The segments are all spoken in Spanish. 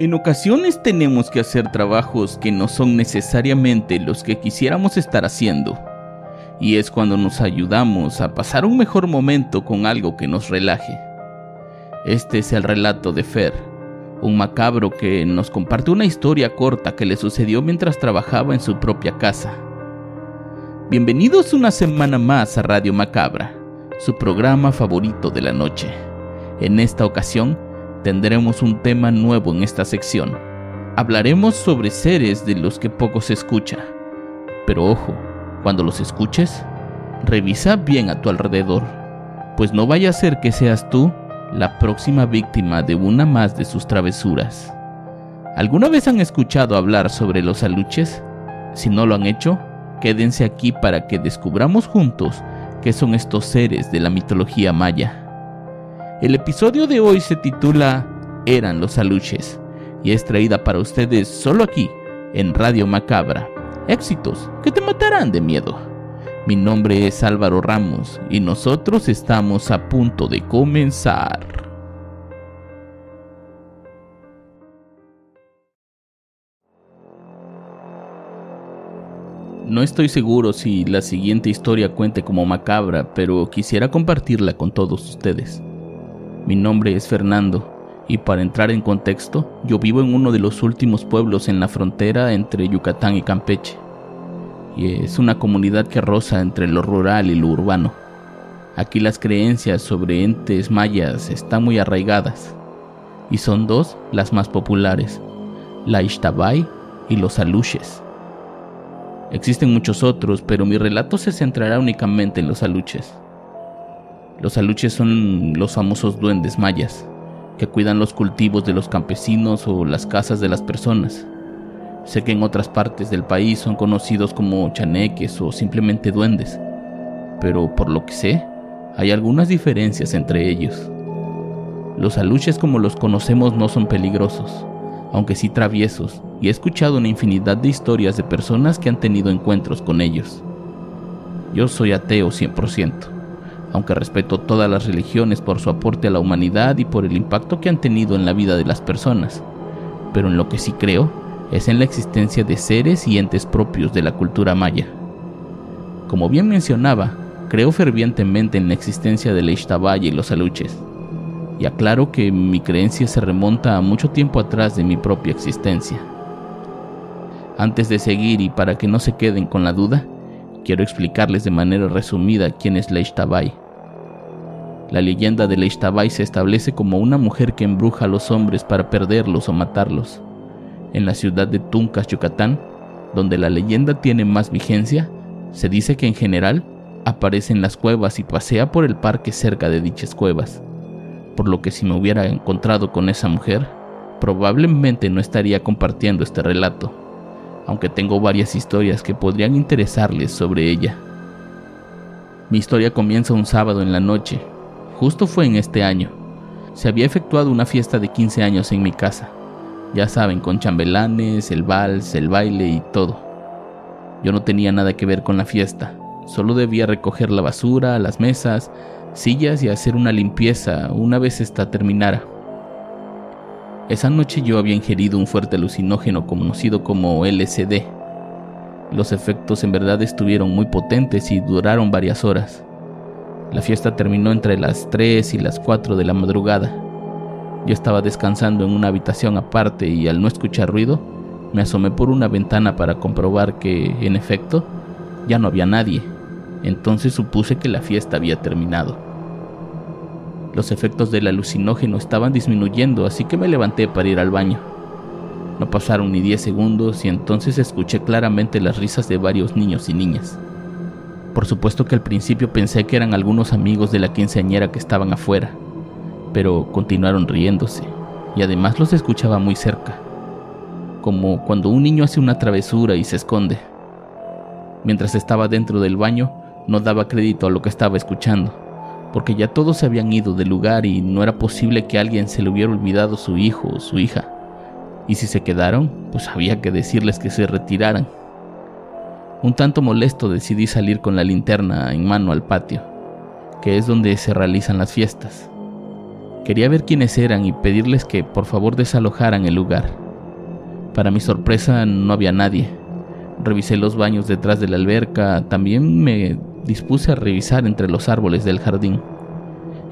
En ocasiones tenemos que hacer trabajos que no son necesariamente los que quisiéramos estar haciendo. Y es cuando nos ayudamos a pasar un mejor momento con algo que nos relaje. Este es el relato de Fer, un macabro que nos comparte una historia corta que le sucedió mientras trabajaba en su propia casa. Bienvenidos una semana más a Radio Macabra, su programa favorito de la noche. En esta ocasión, tendremos un tema nuevo en esta sección. Hablaremos sobre seres de los que poco se escucha. Pero ojo, cuando los escuches, revisa bien a tu alrededor, pues no vaya a ser que seas tú la próxima víctima de una más de sus travesuras. ¿Alguna vez han escuchado hablar sobre los aluches? Si no lo han hecho, quédense aquí para que descubramos juntos qué son estos seres de la mitología maya. El episodio de hoy se titula Eran los aluches y es traída para ustedes solo aquí, en Radio Macabra. Éxitos que te matarán de miedo. Mi nombre es Álvaro Ramos y nosotros estamos a punto de comenzar. No estoy seguro si la siguiente historia cuente como macabra, pero quisiera compartirla con todos ustedes. Mi nombre es Fernando y para entrar en contexto, yo vivo en uno de los últimos pueblos en la frontera entre Yucatán y Campeche. Y es una comunidad que roza entre lo rural y lo urbano. Aquí las creencias sobre entes mayas están muy arraigadas. Y son dos las más populares, la Ixtabay y los aluches. Existen muchos otros, pero mi relato se centrará únicamente en los aluches. Los aluches son los famosos duendes mayas, que cuidan los cultivos de los campesinos o las casas de las personas. Sé que en otras partes del país son conocidos como chaneques o simplemente duendes, pero por lo que sé, hay algunas diferencias entre ellos. Los aluches como los conocemos no son peligrosos, aunque sí traviesos, y he escuchado una infinidad de historias de personas que han tenido encuentros con ellos. Yo soy ateo 100% aunque respeto todas las religiones por su aporte a la humanidad y por el impacto que han tenido en la vida de las personas. Pero en lo que sí creo es en la existencia de seres y entes propios de la cultura maya. Como bien mencionaba, creo fervientemente en la existencia de Ixtabay y los aluches. Y aclaro que mi creencia se remonta a mucho tiempo atrás de mi propia existencia. Antes de seguir y para que no se queden con la duda, quiero explicarles de manera resumida quién es la la leyenda de Leishtabay se establece como una mujer que embruja a los hombres para perderlos o matarlos. En la ciudad de Tuncas, Yucatán, donde la leyenda tiene más vigencia, se dice que en general aparece en las cuevas y pasea por el parque cerca de dichas cuevas, por lo que si me hubiera encontrado con esa mujer, probablemente no estaría compartiendo este relato, aunque tengo varias historias que podrían interesarles sobre ella. Mi historia comienza un sábado en la noche, Justo fue en este año. Se había efectuado una fiesta de 15 años en mi casa. Ya saben, con chambelanes, el vals, el baile y todo. Yo no tenía nada que ver con la fiesta. Solo debía recoger la basura, las mesas, sillas y hacer una limpieza una vez esta terminara. Esa noche yo había ingerido un fuerte alucinógeno conocido como LSD. Los efectos en verdad estuvieron muy potentes y duraron varias horas. La fiesta terminó entre las 3 y las 4 de la madrugada. Yo estaba descansando en una habitación aparte y al no escuchar ruido, me asomé por una ventana para comprobar que, en efecto, ya no había nadie. Entonces supuse que la fiesta había terminado. Los efectos del alucinógeno estaban disminuyendo, así que me levanté para ir al baño. No pasaron ni 10 segundos y entonces escuché claramente las risas de varios niños y niñas. Por supuesto que al principio pensé que eran algunos amigos de la quinceañera que estaban afuera, pero continuaron riéndose, y además los escuchaba muy cerca. como cuando un niño hace una travesura y se esconde. Mientras estaba dentro del baño, no daba crédito a lo que estaba escuchando, porque ya todos se habían ido del lugar y no era posible que alguien se le hubiera olvidado su hijo o su hija. Y si se quedaron, pues había que decirles que se retiraran. Un tanto molesto decidí salir con la linterna en mano al patio, que es donde se realizan las fiestas. Quería ver quiénes eran y pedirles que por favor desalojaran el lugar. Para mi sorpresa no había nadie. Revisé los baños detrás de la alberca, también me dispuse a revisar entre los árboles del jardín.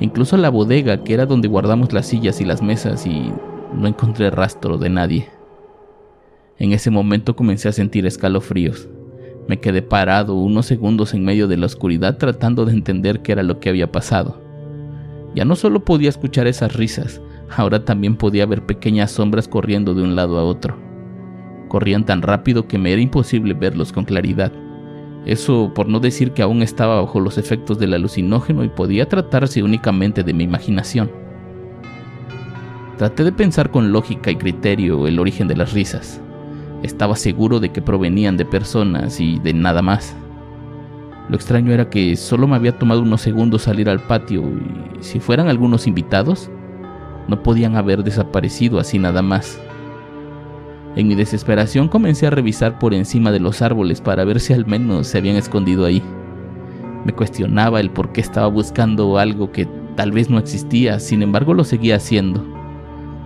Incluso la bodega, que era donde guardamos las sillas y las mesas, y no encontré rastro de nadie. En ese momento comencé a sentir escalofríos. Me quedé parado unos segundos en medio de la oscuridad tratando de entender qué era lo que había pasado. Ya no solo podía escuchar esas risas, ahora también podía ver pequeñas sombras corriendo de un lado a otro. Corrían tan rápido que me era imposible verlos con claridad. Eso por no decir que aún estaba bajo los efectos del alucinógeno y podía tratarse únicamente de mi imaginación. Traté de pensar con lógica y criterio el origen de las risas. Estaba seguro de que provenían de personas y de nada más. Lo extraño era que solo me había tomado unos segundos salir al patio y si fueran algunos invitados, no podían haber desaparecido así nada más. En mi desesperación comencé a revisar por encima de los árboles para ver si al menos se habían escondido ahí. Me cuestionaba el por qué estaba buscando algo que tal vez no existía, sin embargo lo seguía haciendo.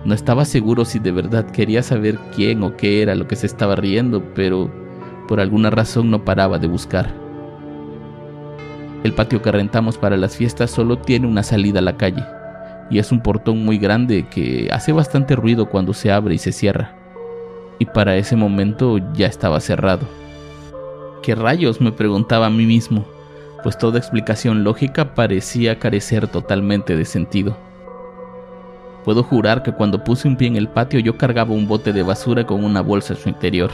No estaba seguro si de verdad quería saber quién o qué era lo que se estaba riendo, pero por alguna razón no paraba de buscar. El patio que rentamos para las fiestas solo tiene una salida a la calle, y es un portón muy grande que hace bastante ruido cuando se abre y se cierra. Y para ese momento ya estaba cerrado. ¿Qué rayos? me preguntaba a mí mismo, pues toda explicación lógica parecía carecer totalmente de sentido. Puedo jurar que cuando puse un pie en el patio yo cargaba un bote de basura con una bolsa en su interior.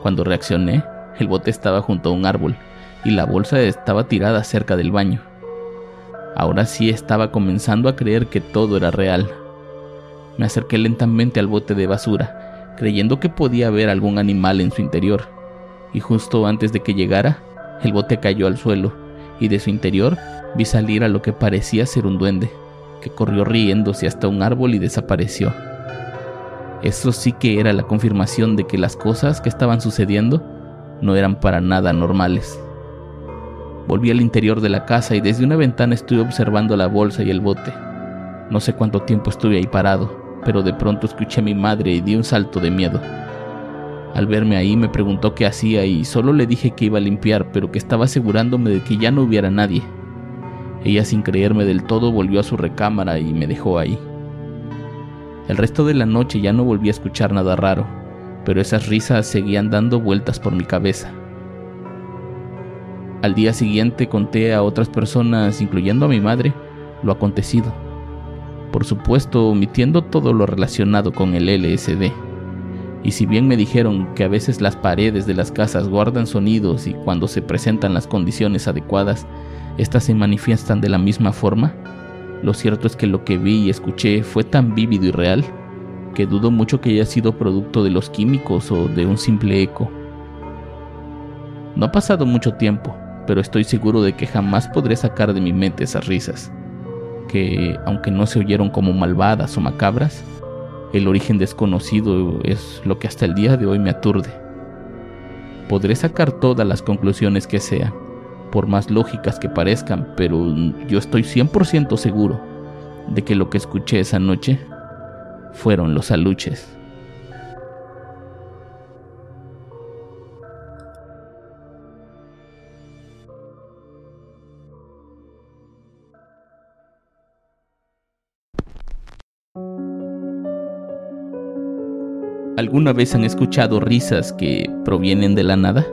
Cuando reaccioné, el bote estaba junto a un árbol y la bolsa estaba tirada cerca del baño. Ahora sí estaba comenzando a creer que todo era real. Me acerqué lentamente al bote de basura, creyendo que podía haber algún animal en su interior, y justo antes de que llegara, el bote cayó al suelo, y de su interior vi salir a lo que parecía ser un duende que corrió riéndose hasta un árbol y desapareció. Eso sí que era la confirmación de que las cosas que estaban sucediendo no eran para nada normales. Volví al interior de la casa y desde una ventana estuve observando la bolsa y el bote. No sé cuánto tiempo estuve ahí parado, pero de pronto escuché a mi madre y di un salto de miedo. Al verme ahí me preguntó qué hacía y solo le dije que iba a limpiar, pero que estaba asegurándome de que ya no hubiera nadie. Ella sin creerme del todo volvió a su recámara y me dejó ahí. El resto de la noche ya no volví a escuchar nada raro, pero esas risas seguían dando vueltas por mi cabeza. Al día siguiente conté a otras personas, incluyendo a mi madre, lo acontecido. Por supuesto, omitiendo todo lo relacionado con el LSD. Y si bien me dijeron que a veces las paredes de las casas guardan sonidos y cuando se presentan las condiciones adecuadas, estas se manifiestan de la misma forma, lo cierto es que lo que vi y escuché fue tan vívido y real que dudo mucho que haya sido producto de los químicos o de un simple eco. No ha pasado mucho tiempo, pero estoy seguro de que jamás podré sacar de mi mente esas risas, que, aunque no se oyeron como malvadas o macabras, el origen desconocido es lo que hasta el día de hoy me aturde. Podré sacar todas las conclusiones que sean, por más lógicas que parezcan, pero yo estoy 100% seguro de que lo que escuché esa noche fueron los aluches. ¿Alguna vez han escuchado risas que provienen de la nada?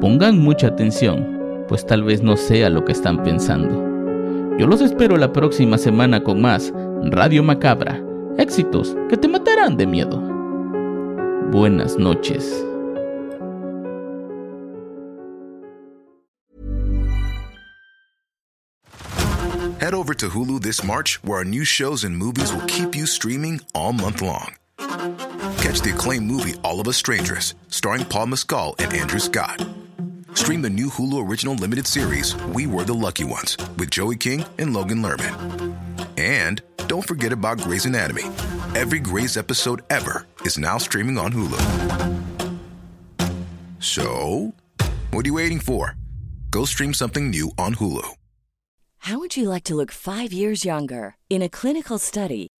Pongan mucha atención, pues tal vez no sea lo que están pensando. Yo los espero la próxima semana con más Radio Macabra, éxitos que te matarán de miedo. Buenas noches. Head over to Hulu this March, where our new shows and movies will keep you streaming all month long. catch the acclaimed movie All of Us Strangers, starring Paul Mescal and Andrew Scott. Stream the new Hulu original limited series We Were the Lucky Ones with Joey King and Logan Lerman. And don't forget about Grey's Anatomy. Every Grey's episode ever is now streaming on Hulu. So, what are you waiting for? Go stream something new on Hulu. How would you like to look five years younger? In a clinical study,